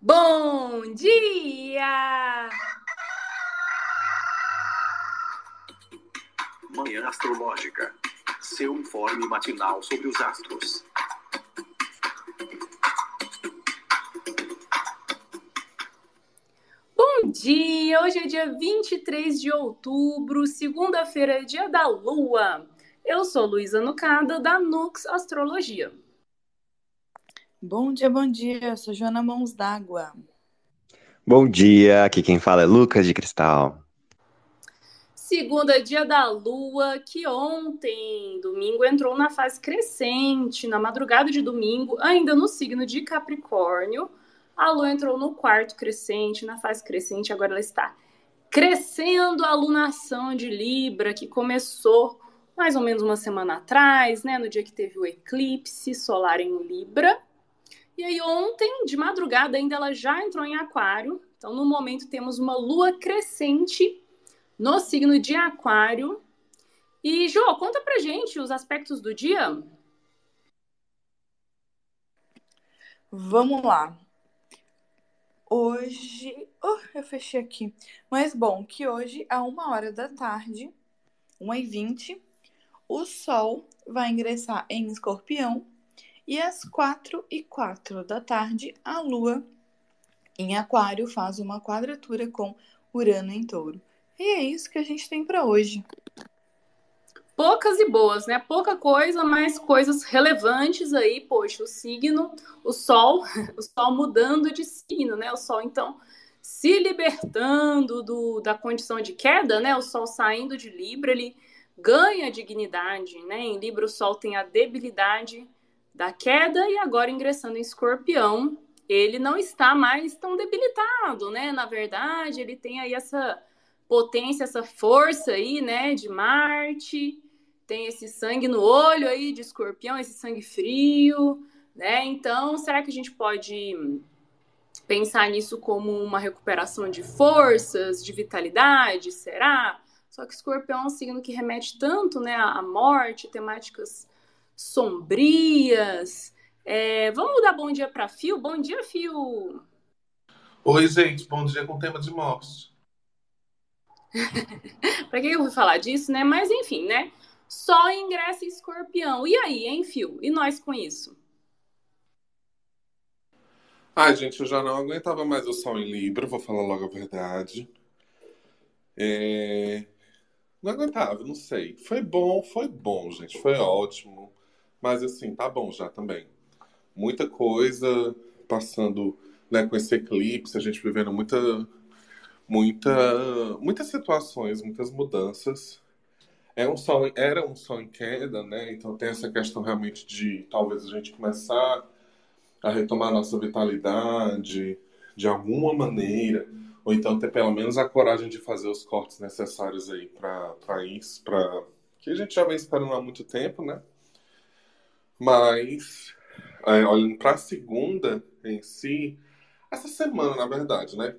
Bom dia! Manhã Astrológica. Seu informe matinal sobre os astros. Bom dia! Hoje é dia 23 de outubro, segunda-feira, é dia da Lua. Eu sou Luísa Nucada, da Nux Astrologia. Bom dia, bom dia. Eu sou Joana Mãos d'Água. Bom dia, aqui quem fala é Lucas de Cristal. Segunda dia da Lua, que ontem, domingo, entrou na fase crescente, na madrugada de domingo, ainda no signo de Capricórnio. A Lua entrou no quarto crescente, na fase crescente, agora ela está crescendo a lunação de Libra, que começou mais ou menos uma semana atrás, né, no dia que teve o eclipse solar em Libra. E aí ontem, de madrugada, ainda ela já entrou em Aquário. Então, no momento, temos uma lua crescente no signo de Aquário. E, Jô, conta pra gente os aspectos do dia. Vamos lá. Hoje. Oh, eu fechei aqui. Mas bom, que hoje, a uma hora da tarde, 1h20, o Sol vai ingressar em Escorpião e às quatro e quatro da tarde, a Lua em Aquário faz uma quadratura com Urano em Touro. E é isso que a gente tem para hoje. Poucas e boas, né? Pouca coisa, mas coisas relevantes aí. Poxa, o signo, o Sol, o Sol mudando de signo, né? O Sol, então, se libertando do, da condição de queda, né? O Sol saindo de Libra, ele ganha dignidade, né? Em Libra, o Sol tem a debilidade da queda e agora ingressando em Escorpião, ele não está mais tão debilitado, né? Na verdade, ele tem aí essa potência, essa força aí, né, de Marte, tem esse sangue no olho aí de Escorpião, esse sangue frio, né? Então, será que a gente pode pensar nisso como uma recuperação de forças, de vitalidade? Será? Só que Escorpião é um signo que remete tanto, né, à morte, temáticas sombrias. É, vamos dar bom dia para Fio? Bom dia, Fio! Oi, gente, bom dia com tema de morte. para que eu vou falar disso, né? Mas enfim, né? Só ingressa escorpião. E aí, hein, Fio? E nós com isso? Ai, gente, eu já não aguentava mais o sol em Libra, vou falar logo a verdade. É... Não aguentava, não sei. Foi bom, foi bom, gente. Foi ótimo. Mas assim, tá bom já também. Muita coisa passando né, com esse eclipse, a gente vivendo muita, muita, muitas situações, muitas mudanças. É um sol, era um sol em queda, né? Então tem essa questão realmente de talvez a gente começar a retomar a nossa vitalidade de alguma maneira, ou então ter pelo menos a coragem de fazer os cortes necessários aí para isso, para que a gente já vem esperando há muito tempo, né? Mas, é, olhando para a segunda em si, essa semana, na verdade, né?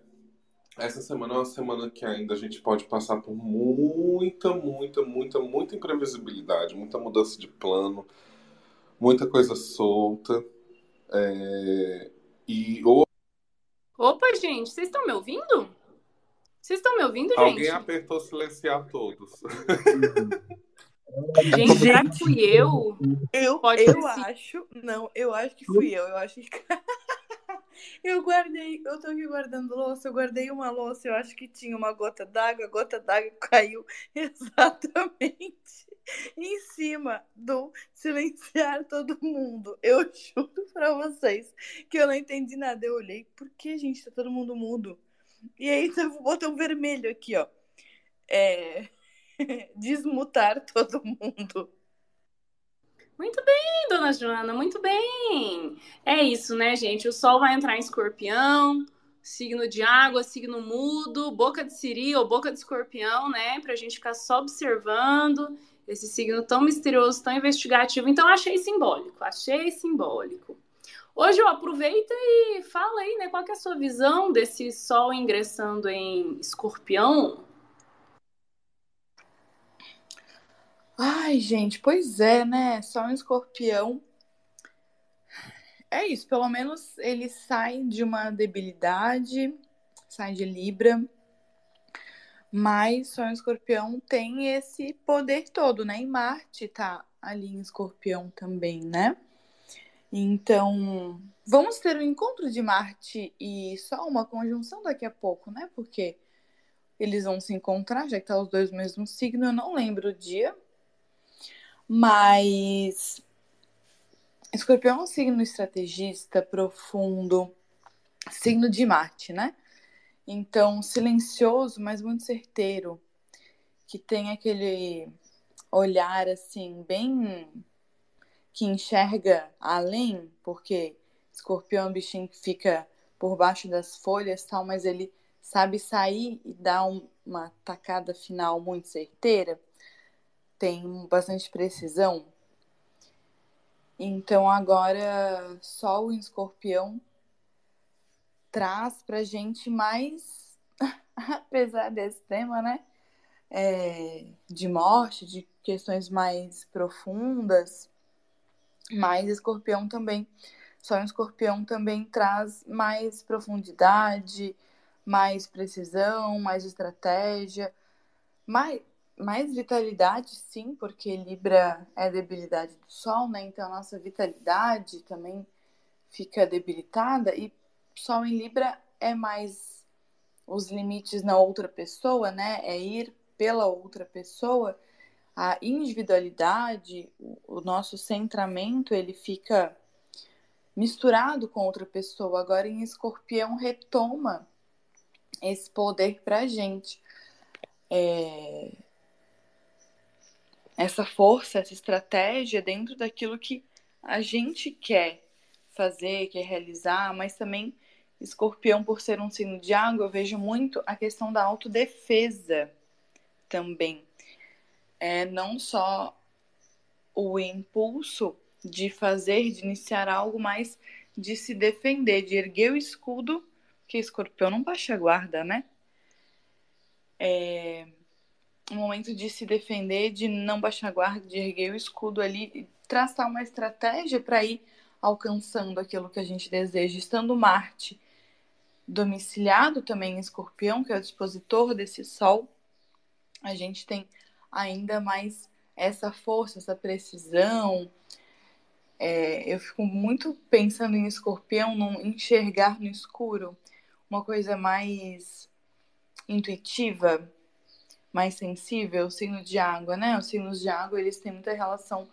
Essa semana é uma semana que ainda a gente pode passar por muita, muita, muita, muita imprevisibilidade, muita mudança de plano, muita coisa solta. É... E. Opa, gente, vocês estão me ouvindo? Vocês estão me ouvindo, gente? Alguém apertou silenciar todos. Gente, será que fui eu? Eu, Pode eu acho. Não, eu acho que fui eu. Eu acho que. eu guardei. Eu tô aqui guardando louça. Eu guardei uma louça. Eu acho que tinha uma gota d'água. A gota d'água caiu exatamente em cima do silenciar todo mundo. Eu juro pra vocês que eu não entendi nada. Eu olhei, por que, gente? Tá todo mundo mudo. E aí, o botão vermelho aqui, ó. É. desmutar todo mundo. Muito bem, dona Joana, muito bem. É isso, né, gente? O Sol vai entrar em escorpião, signo de água, signo mudo, boca de siri ou boca de escorpião, né? Pra gente ficar só observando esse signo tão misterioso, tão investigativo. Então, achei simbólico, achei simbólico. Hoje eu e fala aí, né? Qual é a sua visão desse Sol ingressando em escorpião? Ai, gente, pois é, né? Só um escorpião. é isso, pelo menos ele sai de uma debilidade, sai de Libra, mas só o escorpião tem esse poder todo, né? E Marte tá ali em escorpião também, né? Então, vamos ter um encontro de Marte e Sol, uma conjunção daqui a pouco, né? Porque eles vão se encontrar, já que tá os dois no mesmo signo, eu não lembro o dia. Mas Escorpião é um signo estrategista, profundo, signo de Marte, né? Então, silencioso, mas muito certeiro, que tem aquele olhar assim, bem que enxerga além, porque escorpião é um bichinho que fica por baixo das folhas tal, mas ele sabe sair e dar um, uma tacada final muito certeira, tem bastante precisão. Então agora Sol em Escorpião traz pra gente mais, apesar desse tema, né? É, de morte, de questões mais profundas, mas escorpião também, só um escorpião também traz mais profundidade, mais precisão, mais estratégia, mais, mais vitalidade, sim, porque Libra é debilidade do Sol, né? Então a nossa vitalidade também fica debilitada e Sol em Libra é mais os limites na outra pessoa, né? É ir pela outra pessoa. A individualidade, o nosso centramento, ele fica misturado com outra pessoa. Agora em Escorpião retoma esse poder pra gente. É... Essa força, essa estratégia dentro daquilo que a gente quer fazer, quer realizar, mas também Escorpião, por ser um signo de água, eu vejo muito a questão da autodefesa também. É não só o impulso de fazer, de iniciar algo, mas de se defender, de erguer o escudo, que escorpião não baixa a guarda, né? É um momento de se defender, de não baixar a guarda, de erguer o escudo ali, traçar uma estratégia para ir alcançando aquilo que a gente deseja. Estando Marte domiciliado também em Escorpião, que é o dispositor desse Sol, a gente tem ainda mais essa força, essa precisão. É, eu fico muito pensando em Escorpião, num enxergar no escuro, uma coisa mais intuitiva, mais sensível, signo de água, né? Os signos de água, eles têm muita relação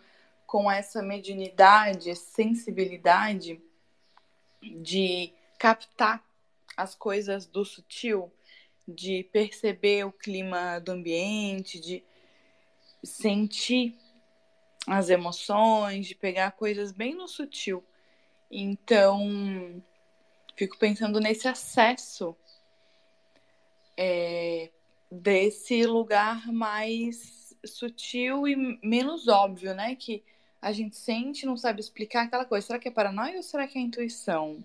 com essa mediunidade, sensibilidade de captar as coisas do sutil, de perceber o clima do ambiente, de sentir as emoções, de pegar coisas bem no sutil. Então, fico pensando nesse acesso é, desse lugar mais sutil e menos óbvio, né? Que a gente sente, não sabe explicar aquela coisa. Será que é paranoia ou será que é intuição?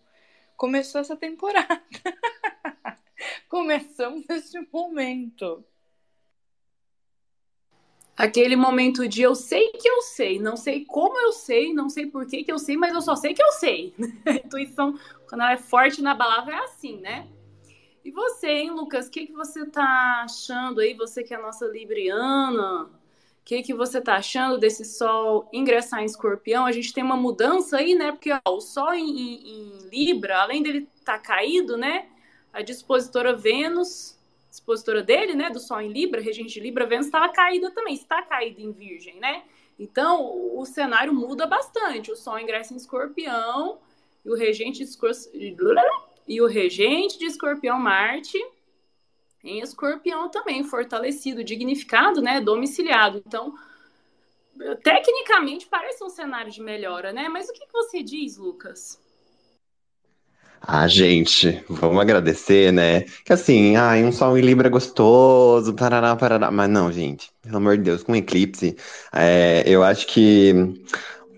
Começou essa temporada. Começamos esse momento. Aquele momento de eu sei que eu sei, não sei como eu sei, não sei por que, que eu sei, mas eu só sei que eu sei. A intuição, quando ela é forte na palavra, é assim, né? E você, hein, Lucas? O que, que você tá achando aí? Você que é a nossa Libriana, o que, que você tá achando desse Sol ingressar em Escorpião? A gente tem uma mudança aí, né? Porque ó, o Sol em, em, em Libra, além dele estar tá caído, né? A dispositora Vênus, dispositora dele, né? Do Sol em Libra, regente de Libra, Vênus estava caída também, está caída em Virgem, né? Então o cenário muda bastante. O Sol ingressa em Escorpião e o regente de e o regente de Escorpião Marte em Escorpião também, fortalecido, dignificado, né, domiciliado. Então, tecnicamente parece um cenário de melhora, né? Mas o que, você diz, Lucas? Ah, gente, vamos agradecer, né? Que assim, ai, um sol em Libra gostoso, parará, parará. Mas não, gente, pelo amor de Deus, com eclipse, é, eu acho que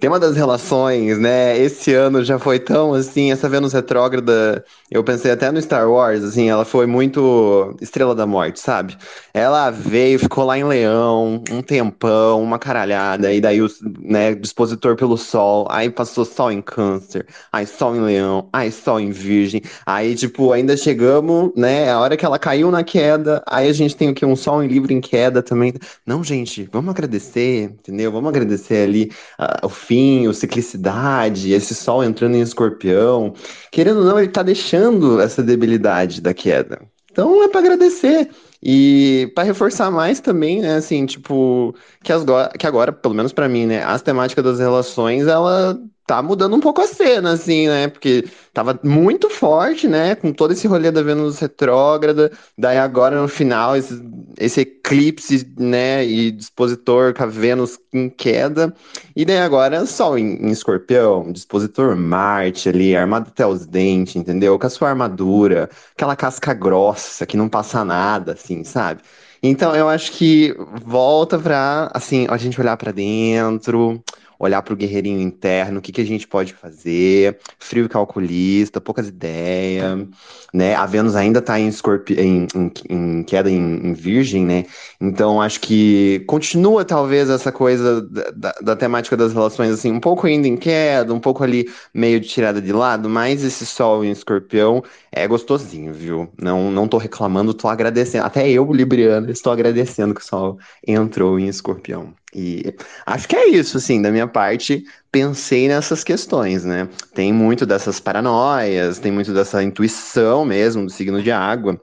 tema das relações, né? Esse ano já foi tão assim, essa Vênus retrógrada, eu pensei até no Star Wars, assim, ela foi muito Estrela da Morte, sabe? Ela veio, ficou lá em Leão, um tempão, uma caralhada, e daí o né, dispositor pelo Sol, aí passou Sol em Câncer, aí Sol em Leão, aí Sol em Virgem, aí, tipo, ainda chegamos, né? A hora que ela caiu na queda, aí a gente tem o que? Um Sol em livro em queda também. Não, gente, vamos agradecer, entendeu? Vamos agradecer ali uh, o fim, o ciclicidade, esse Sol entrando em escorpião. Querendo ou não, ele tá deixando essa debilidade da queda. Então é para agradecer. E para reforçar mais também, né, assim, tipo, que, as, que agora, pelo menos para mim, né, as temáticas das relações, ela tá mudando um pouco a cena, assim, né? Porque tava muito forte, né? Com todo esse rolê da Vênus retrógrada. Daí agora no final, esse, esse eclipse, né? E dispositor com a Vênus em queda. E daí agora Sol em, em escorpião, dispositor Marte ali, armado até os dentes, entendeu? Com a sua armadura, aquela casca grossa que não passa nada, assim, sabe? Então eu acho que volta pra, assim, a gente olhar para dentro olhar para o guerreirinho interno, o que, que a gente pode fazer, frio e calculista, poucas ideias, né? A Vênus ainda está em, escorpi... Em, em, em, queda em, em, virgem, né? Então acho que continua talvez essa coisa da, da, da, temática das relações, assim, um pouco ainda em queda, um pouco ali meio de tirada de lado, mas esse sol em escorpião é gostosinho, viu? Não, não tô reclamando, tô agradecendo. Até eu, Libriano, estou agradecendo que o sol entrou em escorpião. E acho que é isso, assim, da minha parte, pensei nessas questões, né? Tem muito dessas paranoias, tem muito dessa intuição mesmo do signo de água.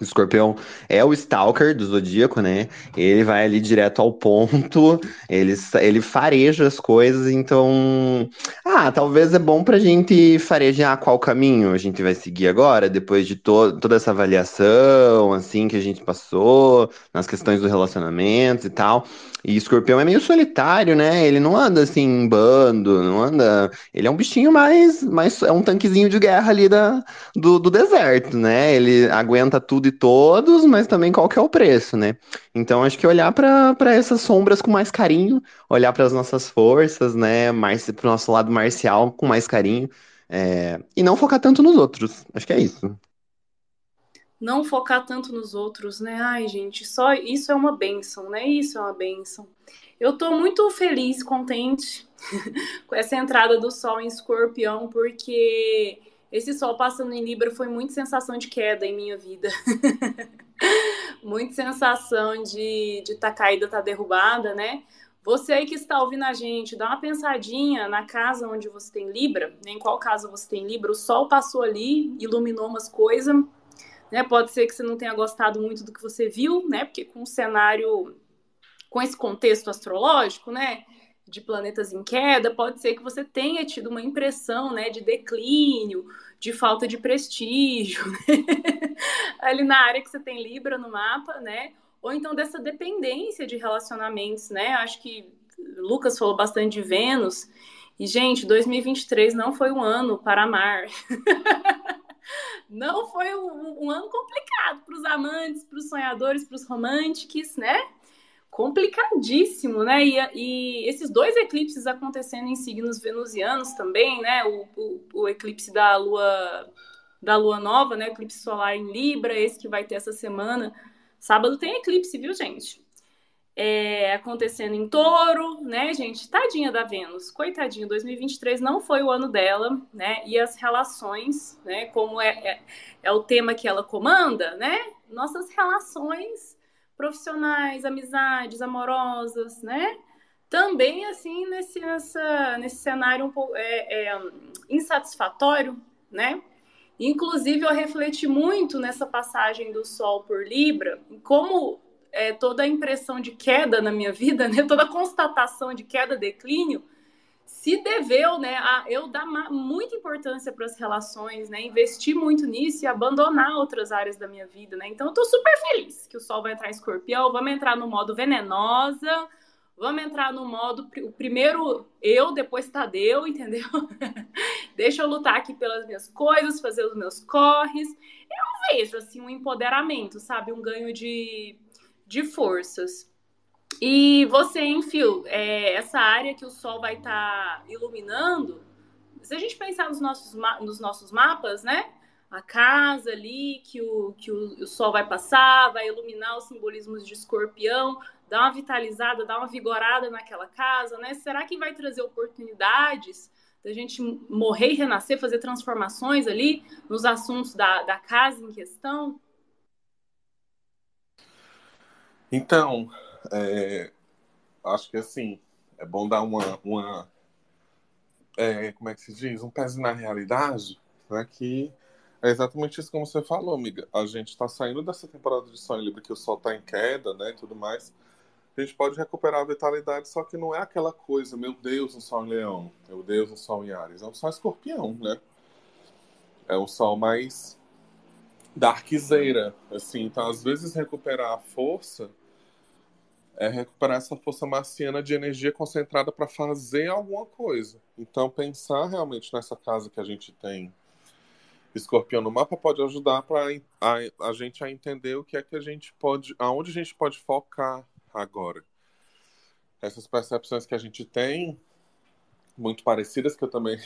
O escorpião é o stalker do zodíaco, né? Ele vai ali direto ao ponto, ele, ele fareja as coisas, então. Ah, talvez é bom pra gente farejar qual caminho a gente vai seguir agora, depois de to toda essa avaliação, assim, que a gente passou, nas questões do relacionamento e tal. E escorpião é meio solitário, né? Ele não anda assim em bando, não anda. Ele é um bichinho mais. mais é um tanquezinho de guerra ali da, do, do deserto, né? Ele aguenta tudo e todos, mas também qual que é o preço, né? Então acho que olhar para essas sombras com mais carinho, olhar para as nossas forças, né? Mais para o nosso lado marcial com mais carinho. É... E não focar tanto nos outros. Acho que é isso não focar tanto nos outros, né? Ai, gente, só isso é uma benção, né? Isso é uma benção. Eu tô muito feliz, contente com essa entrada do sol em escorpião, porque esse sol passando em Libra foi muito sensação de queda em minha vida. muito sensação de estar de tá caída, tá derrubada, né? Você aí que está ouvindo a gente, dá uma pensadinha na casa onde você tem Libra, né? em qual casa você tem Libra, o sol passou ali, iluminou umas coisas, né? Pode ser que você não tenha gostado muito do que você viu, né? Porque com o cenário, com esse contexto astrológico, né? De planetas em queda, pode ser que você tenha tido uma impressão, né? De declínio, de falta de prestígio, né? ali na área que você tem Libra no mapa, né? Ou então dessa dependência de relacionamentos, né? Acho que Lucas falou bastante de Vênus. E, gente, 2023 não foi um ano para amar. não foi um, um ano complicado para os amantes, para os sonhadores, para os românticos, né? Complicadíssimo, né? E, e, esses dois eclipses acontecendo em signos venusianos também, né? O, o, o, eclipse da lua da lua nova, né? Eclipse solar em Libra, esse que vai ter essa semana. Sábado tem eclipse, viu, gente? é, acontecendo em touro, né, gente? Tadinha da Vênus, coitadinha, 2023 não foi o ano dela, né? E as relações, né, como é, é, é o tema que ela comanda, né? Nossas relações profissionais, amizades, amorosas, né? Também, assim, nesse, nessa, nesse cenário um pouco é, é, insatisfatório, né? Inclusive, eu refleti muito nessa passagem do Sol por Libra, como é, toda a impressão de queda na minha vida, né, toda a constatação de queda, declínio, se deveu né, a eu dar muita importância para as relações, né, investir muito nisso e abandonar outras áreas da minha vida. Né? Então, eu estou super feliz que o Sol vai entrar em escorpião, vamos entrar no modo venenosa, vamos entrar no modo, o primeiro eu, depois Tadeu, entendeu? Deixa eu lutar aqui pelas minhas coisas, fazer os meus corres. Eu vejo, assim, um empoderamento, sabe? Um ganho de de forças. E você, Phil, é, essa área que o Sol vai estar tá iluminando, se a gente pensar nos nossos, nos nossos mapas, né? A casa ali que, o, que o, o Sol vai passar, vai iluminar os simbolismos de escorpião, dar uma vitalizada, dar uma vigorada naquela casa, né? Será que vai trazer oportunidades da gente morrer e renascer, fazer transformações ali nos assuntos da, da casa em questão? Então, é, acho que assim, é bom dar uma, uma é, como é que se diz? Um pezinho na realidade, né? Que é exatamente isso como você falou, amiga. A gente está saindo dessa temporada de Sonho Livre que o sol está em queda, né? E tudo mais. A gente pode recuperar a vitalidade, só que não é aquela coisa, meu Deus, um sol em leão, meu Deus, um sol em Ares. É um sol escorpião, né? É um sol mais darkzeira, assim. Então, às vezes, recuperar a força é recuperar essa força marciana de energia concentrada para fazer alguma coisa. Então, pensar realmente nessa casa que a gente tem escorpião no mapa pode ajudar para a, a gente a entender o que é que a gente pode, aonde a gente pode focar agora. Essas percepções que a gente tem, muito parecidas, que eu também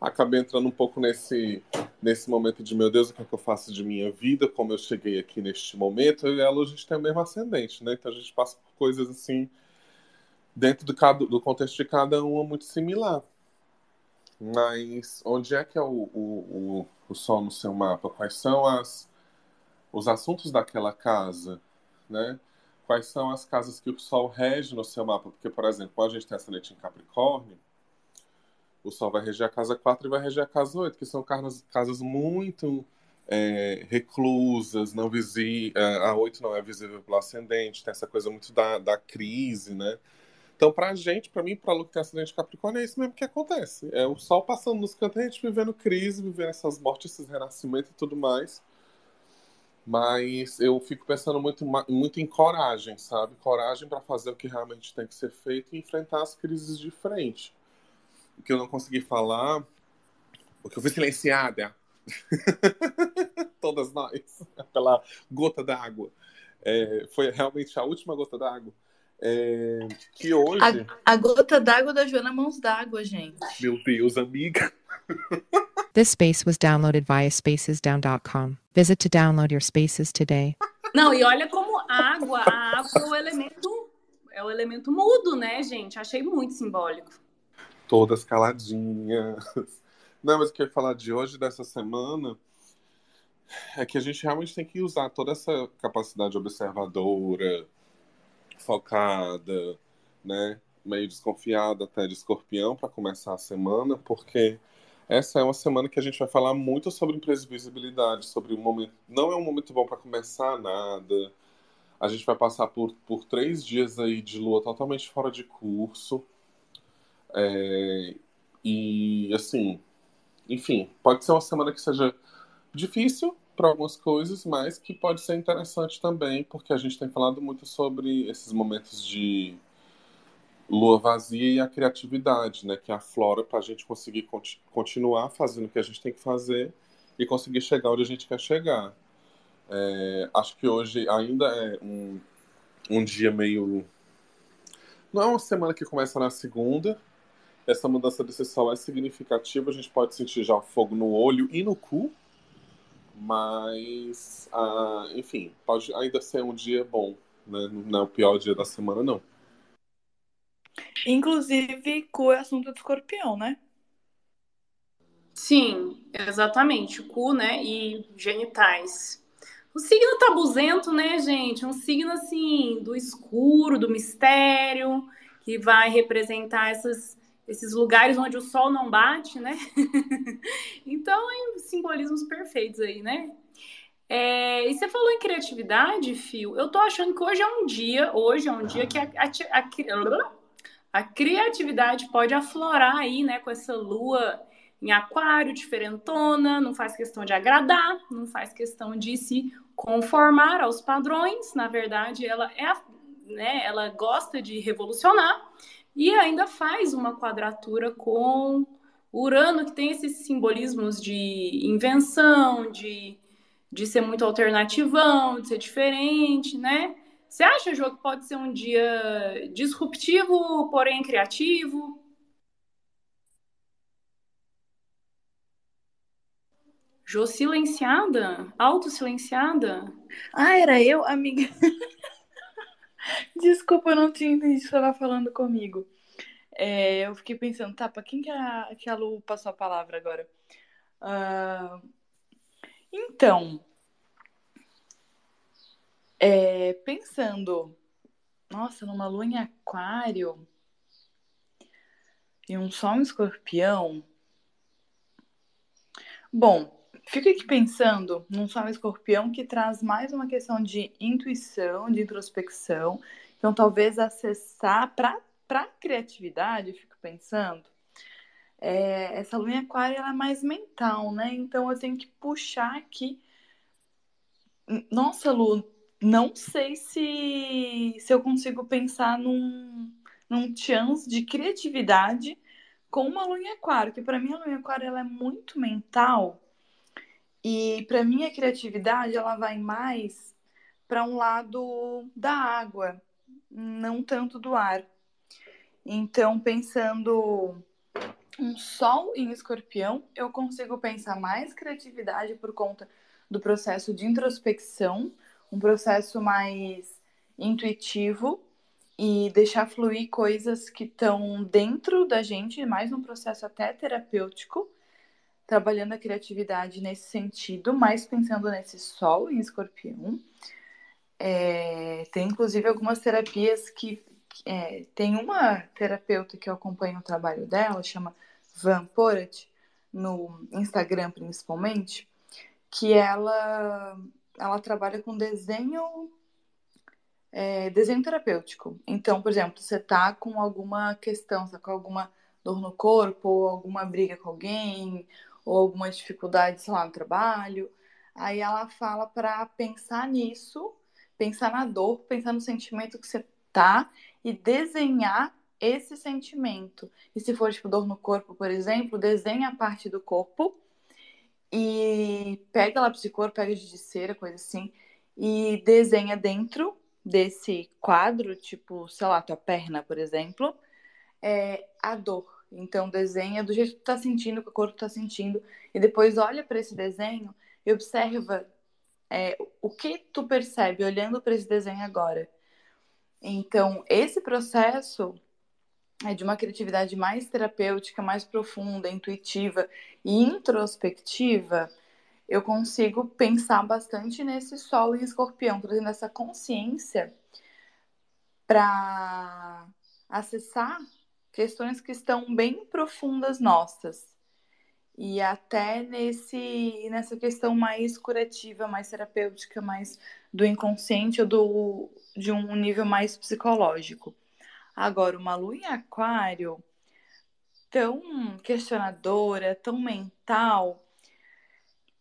acabei entrando um pouco nesse, nesse momento de meu Deus, o que é que eu faço de minha vida, como eu cheguei aqui neste momento, e ela a gente tem o mesmo ascendente, né? Então a gente passa por coisas assim, dentro do, cada, do contexto de cada uma, muito similar. Mas onde é que é o, o, o, o sol no seu mapa? Quais são as, os assuntos daquela casa, né? Quais são as casas que o sol rege no seu mapa? Porque, por exemplo, quando a gente tem ascendente em Capricórnio, o Sol vai reger a casa 4 e vai reger a casa 8, que são casas, casas muito é, reclusas, não visi é, a 8 não é visível pelo ascendente, tem essa coisa muito da, da crise, né? Então, pra gente, pra mim, pra Lu que tem ascendente Capricórnio, é isso mesmo que acontece. É o Sol passando nos cantos, a gente vivendo crise, vivendo essas mortes, esses renascimentos e tudo mais. Mas eu fico pensando muito, muito em coragem, sabe? Coragem para fazer o que realmente tem que ser feito e enfrentar as crises de frente que eu não consegui falar, o que eu fui silenciada, todas nós, pela gota d'água, é, foi realmente a última gota d'água. É, que hoje. A, a gota d'água da Joana Mãos d'Água, gente. Meu Deus, amiga. This space was downloaded via spacesdown.com. Visit to download your spaces today. Não, e olha como água, a água é o elemento, é o elemento mudo, né, gente? Achei muito simbólico todas caladinhas. Não, mas o que eu ia falar de hoje, dessa semana, é que a gente realmente tem que usar toda essa capacidade observadora, focada, né? Meio desconfiada até de escorpião para começar a semana, porque essa é uma semana que a gente vai falar muito sobre imprevisibilidade, sobre um momento. Não é um momento bom para começar nada. A gente vai passar por, por três dias aí de lua totalmente fora de curso. É, e assim, enfim, pode ser uma semana que seja difícil para algumas coisas, mas que pode ser interessante também, porque a gente tem falado muito sobre esses momentos de lua vazia e a criatividade, né, que aflora para a gente conseguir conti continuar fazendo o que a gente tem que fazer e conseguir chegar onde a gente quer chegar. É, acho que hoje ainda é um, um dia meio. Não é uma semana que começa na segunda, essa mudança desse sol é significativa, a gente pode sentir já fogo no olho e no cu, mas, ah, enfim, pode ainda ser um dia bom, né? não é o pior dia da semana, não. Inclusive, cu é assunto de escorpião, né? Sim, exatamente. O cu, né? E genitais. O signo tabuzento, né, gente? Um signo assim do escuro, do mistério, que vai representar essas esses lugares onde o sol não bate, né? então, é simbolismos perfeitos aí, né? É, e você falou em criatividade, Fio. Eu tô achando que hoje é um dia, hoje é um dia que a, a, a, a criatividade pode aflorar aí, né? Com essa lua em aquário, diferentona, não faz questão de agradar, não faz questão de se conformar aos padrões. Na verdade, ela é, né? Ela gosta de revolucionar e ainda faz uma quadratura com Urano, que tem esses simbolismos de invenção, de, de ser muito alternativão, de ser diferente, né? Você acha, Jô, que pode ser um dia disruptivo, porém criativo? Jô silenciada? Auto-silenciada? Ah, era eu, amiga. Desculpa, eu não tinha entendido que você estava falando comigo. É, eu fiquei pensando, tá, pra quem que a, que a Lu passou a palavra agora? Uh, então, é, pensando, nossa, numa lua em aquário e um sol em escorpião. Bom, fico aqui pensando num sol escorpião que traz mais uma questão de intuição, de introspecção. Então, talvez acessar para a criatividade, fico pensando, é, essa lua em aquário é mais mental, né? Então, eu tenho que puxar aqui. Nossa, Lu, não sei se, se eu consigo pensar num, num chance de criatividade com uma lua em aquário, que para mim a lua em aquário ela é muito mental e para mim a criatividade ela vai mais para um lado da água, não tanto do ar. Então, pensando um sol em escorpião, eu consigo pensar mais criatividade por conta do processo de introspecção, um processo mais intuitivo e deixar fluir coisas que estão dentro da gente, mais um processo até terapêutico, trabalhando a criatividade nesse sentido, mais pensando nesse sol em escorpião. É, tem inclusive algumas terapias que. É, tem uma terapeuta que eu acompanho o trabalho dela, chama Van Porat, no Instagram principalmente, que ela ela trabalha com desenho é, desenho terapêutico. Então, por exemplo, você tá com alguma questão, tá com alguma dor no corpo, ou alguma briga com alguém, ou alguma dificuldade, sei lá, no trabalho. Aí ela fala para pensar nisso, pensar na dor, pensar no sentimento que você tá e desenhar esse sentimento. E se for tipo dor no corpo, por exemplo, desenha a parte do corpo e pega lápis de cor, pega de coisa assim, e desenha dentro desse quadro, tipo, sei lá, tua perna, por exemplo, é, a dor. Então, desenha do jeito que tu tá sentindo, que o corpo tá sentindo, e depois olha para esse desenho e observa é, o que tu percebe olhando para esse desenho agora. Então, esse processo é de uma criatividade mais terapêutica, mais profunda, intuitiva e introspectiva, eu consigo pensar bastante nesse sol em escorpião, trazendo essa consciência para acessar questões que estão bem profundas nossas. E até nesse, nessa questão mais curativa, mais terapêutica, mais do inconsciente ou do, de um nível mais psicológico. Agora, uma lua em aquário, tão questionadora, tão mental,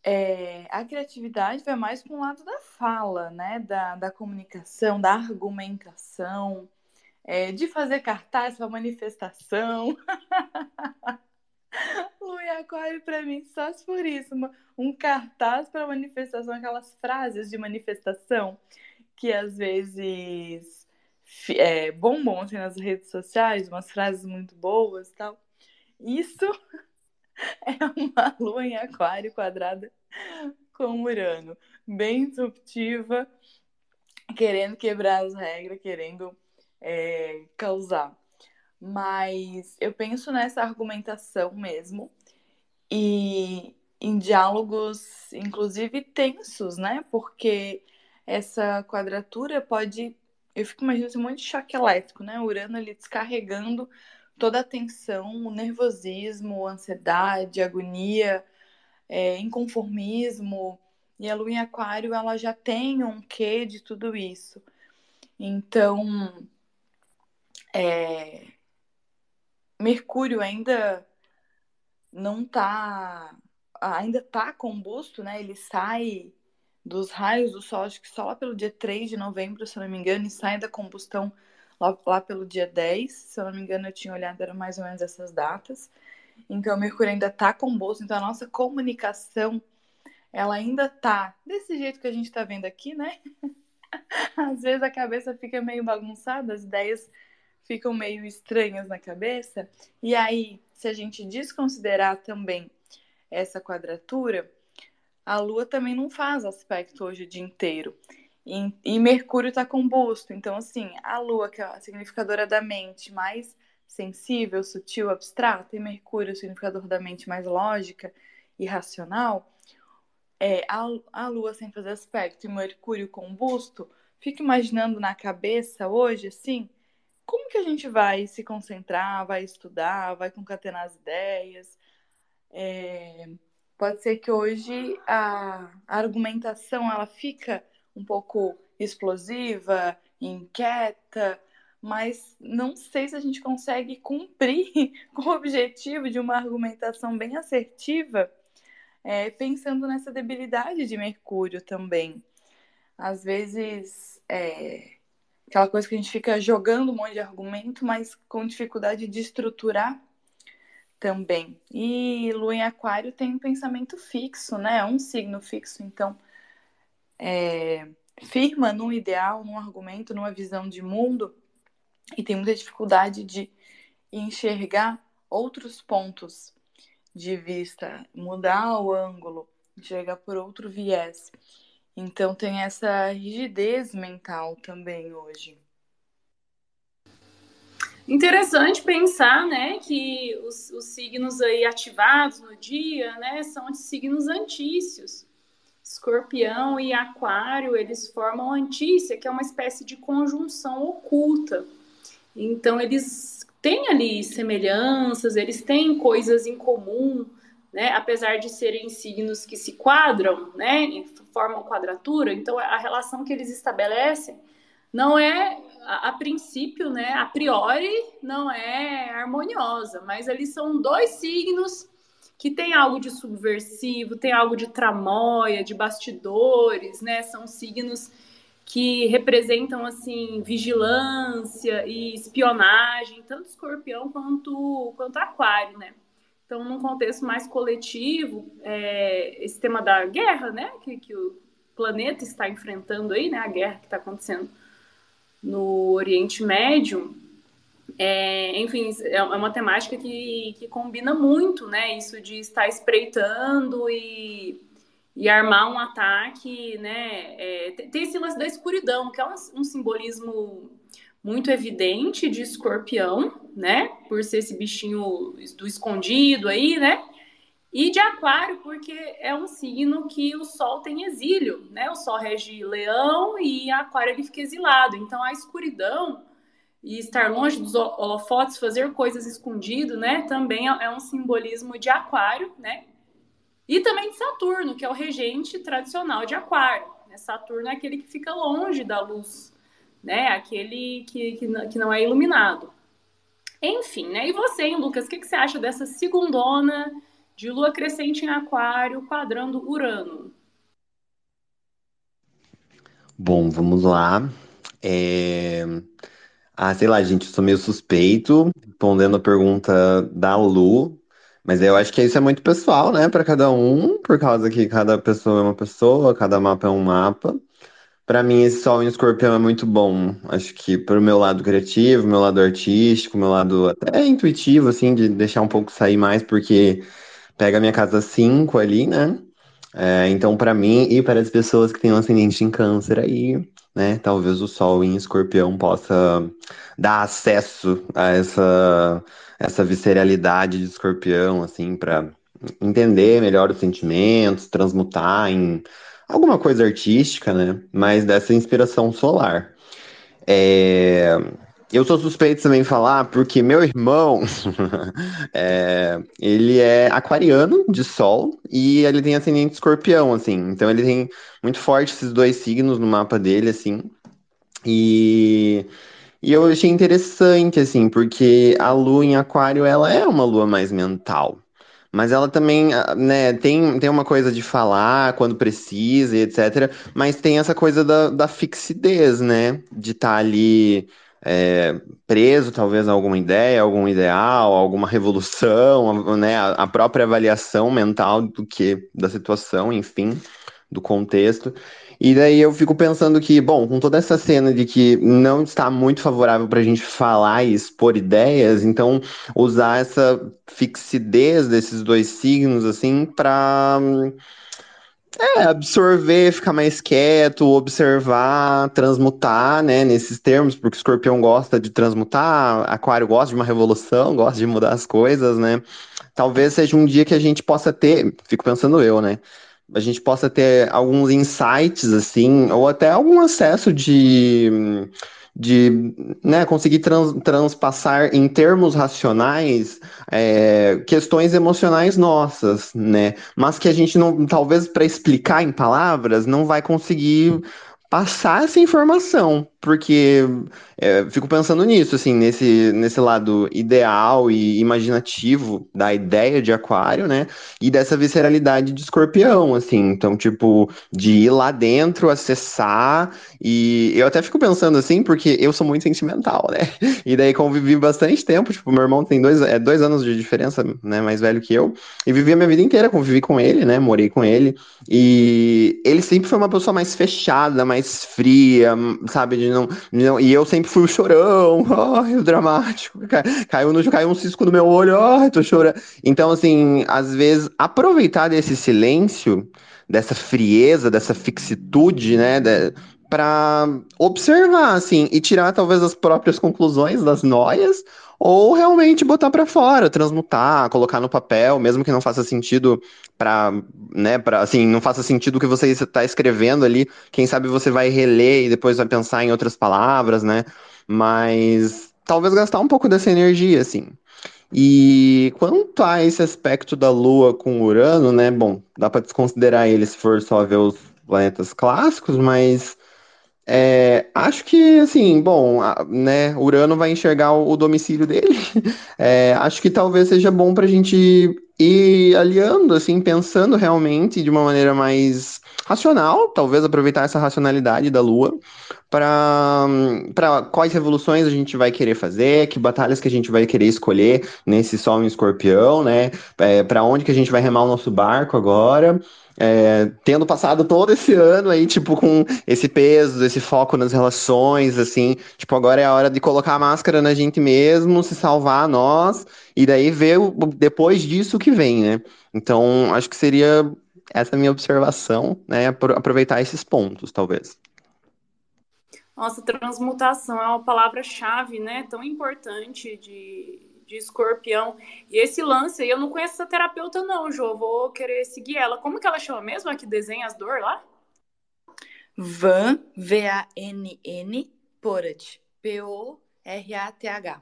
é, a criatividade vai mais para um lado da fala, né? Da, da comunicação, da argumentação, é, de fazer cartaz para manifestação. Em aquário para mim só se for isso, um cartaz para manifestação, aquelas frases de manifestação que às vezes é, bombom assim, nas redes sociais, umas frases muito boas tal. Isso é uma lua em aquário quadrada com Urano, bem disruptiva, querendo quebrar as regras, querendo é, causar. Mas eu penso nessa argumentação mesmo e em diálogos, inclusive tensos, né? Porque essa quadratura pode eu fico imaginando um monte de choque elétrico, né? O Urano ali descarregando toda a tensão, o nervosismo, a ansiedade, a agonia, é, inconformismo. E a Lua em Aquário, ela já tem um quê de tudo isso. Então, é, Mercúrio ainda não tá, ainda tá combusto, né? Ele sai dos raios do Sol, acho que só lá pelo dia 3 de novembro, se eu não me engano, e sai da combustão lá, lá pelo dia 10. Se eu não me engano, eu tinha olhado, eram mais ou menos essas datas. Então, o Mercúrio ainda está combusto, então a nossa comunicação, ela ainda está desse jeito que a gente está vendo aqui, né? Às vezes a cabeça fica meio bagunçada, as ideias ficam meio estranhas na cabeça. E aí, se a gente desconsiderar também essa quadratura, a Lua também não faz aspecto hoje o dia inteiro. E, e Mercúrio está combusto. Então, assim, a Lua, que é a significadora da mente mais sensível, sutil, abstrata, e Mercúrio, o significador da mente mais lógica e racional, é, a, a Lua sem fazer aspecto e Mercúrio combusto, fico imaginando na cabeça hoje, assim, como que a gente vai se concentrar, vai estudar, vai concatenar as ideias. É, pode ser que hoje a, argumentação ela fica um pouco explosiva, inquieta, mas não sei se a gente consegue cumprir com o objetivo de uma argumentação bem assertiva, é, pensando nessa debilidade de Mercúrio também. Às vezes, é, aquela coisa que a gente fica jogando um monte de argumento, mas com dificuldade de estruturar também. E Lua em Aquário tem um pensamento fixo, né? Um signo fixo, então é, firma num ideal, num argumento, numa visão de mundo e tem muita dificuldade de enxergar outros pontos de vista, mudar o ângulo, enxergar por outro viés. Então tem essa rigidez mental também hoje. Interessante pensar, né, que os, os signos aí ativados no dia, né, são de signos antícios. Escorpião e Aquário, eles formam Antícia, que é uma espécie de conjunção oculta. Então, eles têm ali semelhanças, eles têm coisas em comum, né? Apesar de serem signos que se quadram, né? Formam quadratura, então a relação que eles estabelecem não é, a, princípio, né? A priori, não é harmoniosa, mas eles são dois signos que tem algo de subversivo, tem algo de tramóia, de bastidores, né? São signos que representam assim vigilância e espionagem, tanto escorpião quanto quanto aquário, né? Então, num contexto mais coletivo, é, esse tema da guerra, né, que, que o planeta está enfrentando aí, né, a guerra que está acontecendo no Oriente Médio, é, enfim, é, é uma temática que, que combina muito, né? Isso de estar espreitando e, e armar um ataque, né? É, tem esse lance da escuridão, que é um, um, simbolismo muito evidente de escorpião, né? Por ser esse bichinho do escondido aí, né? E de aquário, porque é um signo que o Sol tem exílio, né? O Sol rege leão e aquário ele fica exilado. Então a escuridão e estar longe dos holofotes, fazer coisas escondido, né? Também é, é um simbolismo de Aquário, né? E também de Saturno, que é o regente tradicional de Aquário. Né? Saturno é aquele que fica longe da luz, né? Aquele que, que, que não é iluminado. Enfim, né? E você, hein, Lucas, o que, que você acha dessa segundona de lua crescente em Aquário quadrando Urano? Bom, vamos lá. É... Ah, sei lá, gente, eu sou meio suspeito, respondendo a pergunta da Lu, mas eu acho que isso é muito pessoal, né, para cada um, por causa que cada pessoa é uma pessoa, cada mapa é um mapa. Para mim, esse Sol em Escorpião é muito bom. Acho que pro meu lado criativo, meu lado artístico, meu lado até intuitivo, assim, de deixar um pouco sair mais, porque pega a minha casa 5 ali, né? É, então, para mim e para as pessoas que têm um ascendente em câncer aí, né? Talvez o Sol em Escorpião possa dar acesso a essa, essa visceralidade de Escorpião, assim, para entender melhor os sentimentos, transmutar em alguma coisa artística, né? Mas dessa inspiração solar. É... Eu sou suspeito também falar porque meu irmão, é, ele é aquariano de sol e ele tem ascendente escorpião, assim. Então ele tem muito forte esses dois signos no mapa dele, assim. E, e eu achei interessante, assim, porque a lua em aquário, ela é uma lua mais mental. Mas ela também, ah, né, tem, tem uma coisa de falar quando precisa e etc. Mas tem essa coisa da, da fixidez, né? De estar tá ali é, preso talvez a alguma ideia, algum ideal, alguma revolução, né, a, própria avaliação mental do que da situação, enfim, do contexto. E daí eu fico pensando que, bom, com toda essa cena de que não está muito favorável para a gente falar e expor ideias, então usar essa fixidez desses dois signos, assim, para é, absorver, ficar mais quieto, observar, transmutar, né, nesses termos, porque o escorpião gosta de transmutar, aquário gosta de uma revolução, gosta de mudar as coisas, né? Talvez seja um dia que a gente possa ter, fico pensando eu, né? A gente possa ter alguns insights, assim, ou até algum acesso de de né, conseguir trans, transpassar em termos racionais é, questões emocionais nossas, né? Mas que a gente não, talvez para explicar em palavras, não vai conseguir passar essa informação, porque é, fico pensando nisso, assim, nesse, nesse lado ideal e imaginativo da ideia de aquário, né? E dessa visceralidade de escorpião, assim. Então, tipo, de ir lá dentro, acessar. E eu até fico pensando assim, porque eu sou muito sentimental, né? E daí convivi bastante tempo. Tipo, meu irmão tem dois, é, dois anos de diferença, né? Mais velho que eu. E vivi a minha vida inteira, convivi com ele, né? Morei com ele. E ele sempre foi uma pessoa mais fechada, mais fria, sabe? De não, não, e eu sempre fui o chorão, ai, o dramático. Caiu, no, caiu um cisco no meu olho, ai, tô chorando. Então, assim, às vezes, aproveitar desse silêncio, dessa frieza, dessa fixitude, né, de, para observar, assim, e tirar talvez as próprias conclusões das noias, ou realmente botar para fora, transmutar, colocar no papel, mesmo que não faça sentido para, né, para assim, não faça sentido o que você está escrevendo ali, quem sabe você vai reler e depois vai pensar em outras palavras, né? Mas talvez gastar um pouco dessa energia, assim. E quanto a esse aspecto da Lua com Urano, né? Bom, dá para desconsiderar ele se for só ver os planetas clássicos, mas é, acho que, assim, bom, né, Urano vai enxergar o domicílio dele. É, acho que talvez seja bom para a gente ir aliando, assim, pensando realmente de uma maneira mais racional, talvez aproveitar essa racionalidade da Lua para quais revoluções a gente vai querer fazer, que batalhas que a gente vai querer escolher nesse Sol em Escorpião, né? É, para onde que a gente vai remar o nosso barco agora. É, tendo passado todo esse ano aí, tipo, com esse peso, esse foco nas relações, assim, tipo, agora é a hora de colocar a máscara na gente mesmo, se salvar nós, e daí ver o, depois disso o que vem, né? Então, acho que seria essa minha observação, né? Aproveitar esses pontos, talvez. Nossa, transmutação é uma palavra-chave, né? Tão importante de, de escorpião. E esse lance aí, eu não conheço essa terapeuta, não, Jô. Vou querer seguir ela. Como que ela chama mesmo? A que desenha as dor lá? Van, V-A-N-N, Porat. P-O-R-A-T-H.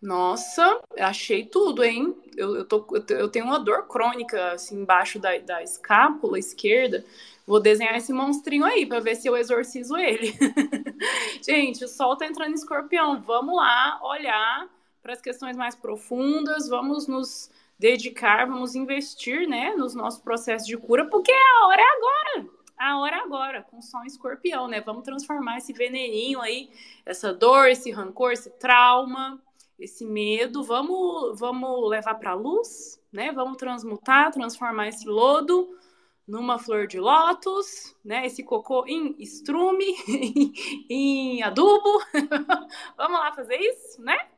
Nossa, achei tudo, hein? Eu, eu, tô, eu tenho uma dor crônica, assim, embaixo da, da escápula esquerda. Vou desenhar esse monstrinho aí para ver se eu exorcizo ele. Gente, o sol tá entrando em escorpião. Vamos lá olhar para as questões mais profundas, vamos nos dedicar, vamos investir, né, nos nossos processos de cura, porque a hora é agora. A hora é agora, com sol escorpião, né? Vamos transformar esse veneninho aí, essa dor, esse rancor, esse trauma, esse medo, vamos, vamos levar para a luz, né? Vamos transmutar, transformar esse lodo numa flor de lótus, né? Esse cocô em estrume, em adubo. vamos lá fazer isso, né?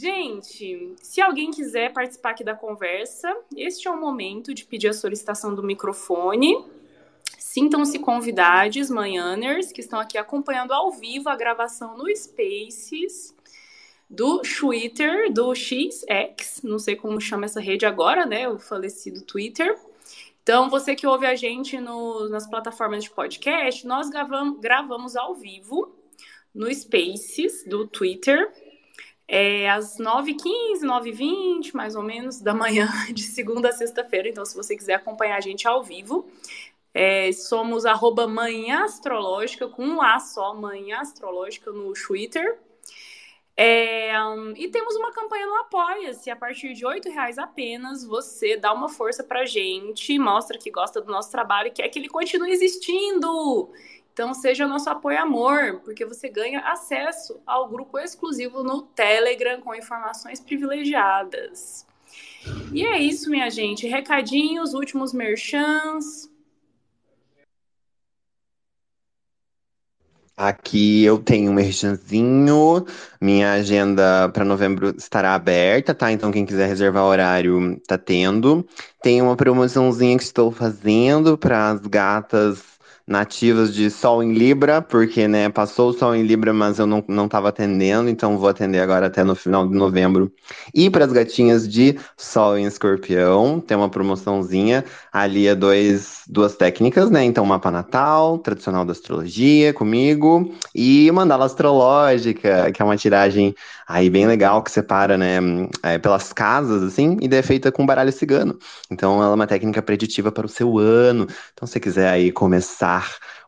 Gente, se alguém quiser participar aqui da conversa, este é o momento de pedir a solicitação do microfone. Sintam-se convidados, manhãers, que estão aqui acompanhando ao vivo a gravação no Spaces do Twitter, do XX, não sei como chama essa rede agora, né? O falecido Twitter. Então, você que ouve a gente no, nas plataformas de podcast, nós gravamos ao vivo no Spaces do Twitter, é, às 9h15, 9h20, mais ou menos, da manhã, de segunda a sexta-feira. Então, se você quiser acompanhar a gente ao vivo, é, somos arroba Manhã Astrológica, com um A só, Manhã Astrológica no Twitter. É, um, e temos uma campanha no Apoia-se. A partir de R$ reais apenas, você dá uma força pra gente, mostra que gosta do nosso trabalho e quer que ele continue existindo. Então, seja nosso apoio amor, porque você ganha acesso ao grupo exclusivo no Telegram com informações privilegiadas. E é isso, minha gente. Recadinhos, últimos merchans. Aqui eu tenho um merchanzinho, minha agenda para novembro estará aberta, tá? Então quem quiser reservar horário tá tendo. Tem uma promoçãozinha que estou fazendo para as gatas nativas de Sol em Libra, porque, né, passou o Sol em Libra, mas eu não, não atendendo, então vou atender agora até no final de novembro. E para as gatinhas de Sol em Escorpião, tem uma promoçãozinha, ali é dois, duas técnicas, né, então mapa natal, tradicional da astrologia, comigo, e mandala astrológica, que é uma tiragem aí bem legal, que separa, né, é, pelas casas, assim, e é feita com baralho cigano. Então ela é uma técnica preditiva para o seu ano, então se você quiser aí começar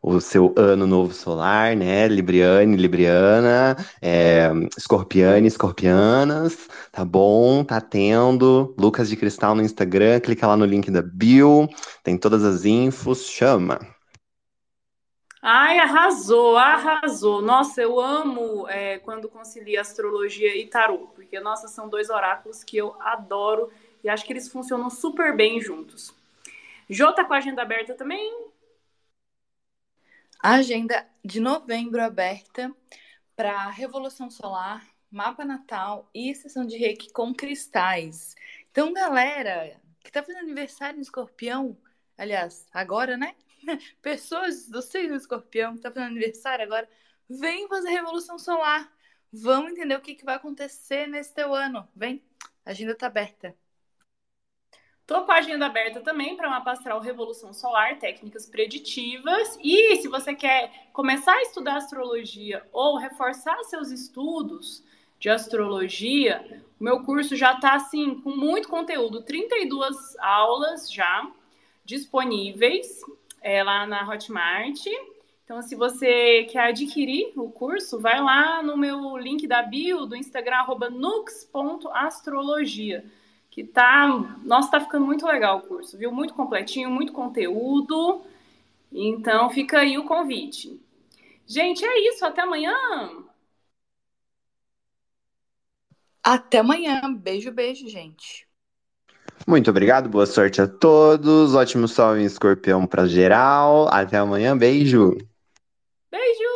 o seu ano novo solar, né? Libriane, Libriana, é, Escorpiane, Escorpianas, tá bom? Tá tendo. Lucas de Cristal no Instagram, clica lá no link da bio, tem todas as infos, chama. Ai, arrasou, arrasou. Nossa, eu amo é, quando concilia astrologia e tarô, porque, nossa, são dois oráculos que eu adoro e acho que eles funcionam super bem juntos. Jô tá com a agenda aberta também? Agenda de novembro aberta para Revolução Solar, Mapa Natal e sessão de reiki com cristais. Então, galera que tá fazendo aniversário em escorpião, aliás, agora, né? Pessoas do signo escorpião que tá fazendo aniversário agora, vem fazer Revolução Solar. Vamos entender o que, que vai acontecer nesse teu ano. Vem, a agenda tá aberta. Tô com a agenda aberta também para uma pastoral Revolução Solar, técnicas preditivas. E se você quer começar a estudar astrologia ou reforçar seus estudos de astrologia, o meu curso já está assim com muito conteúdo, 32 aulas já disponíveis é, lá na Hotmart. Então, se você quer adquirir o curso, vai lá no meu link da bio do Instagram, nux.astrologia que tá, nossa, tá ficando muito legal o curso, viu? Muito completinho, muito conteúdo. Então fica aí o convite. Gente, é isso, até amanhã. Até amanhã. Beijo, beijo, gente. Muito obrigado, boa sorte a todos. Ótimo sol em escorpião para geral. Até amanhã, beijo. Beijo,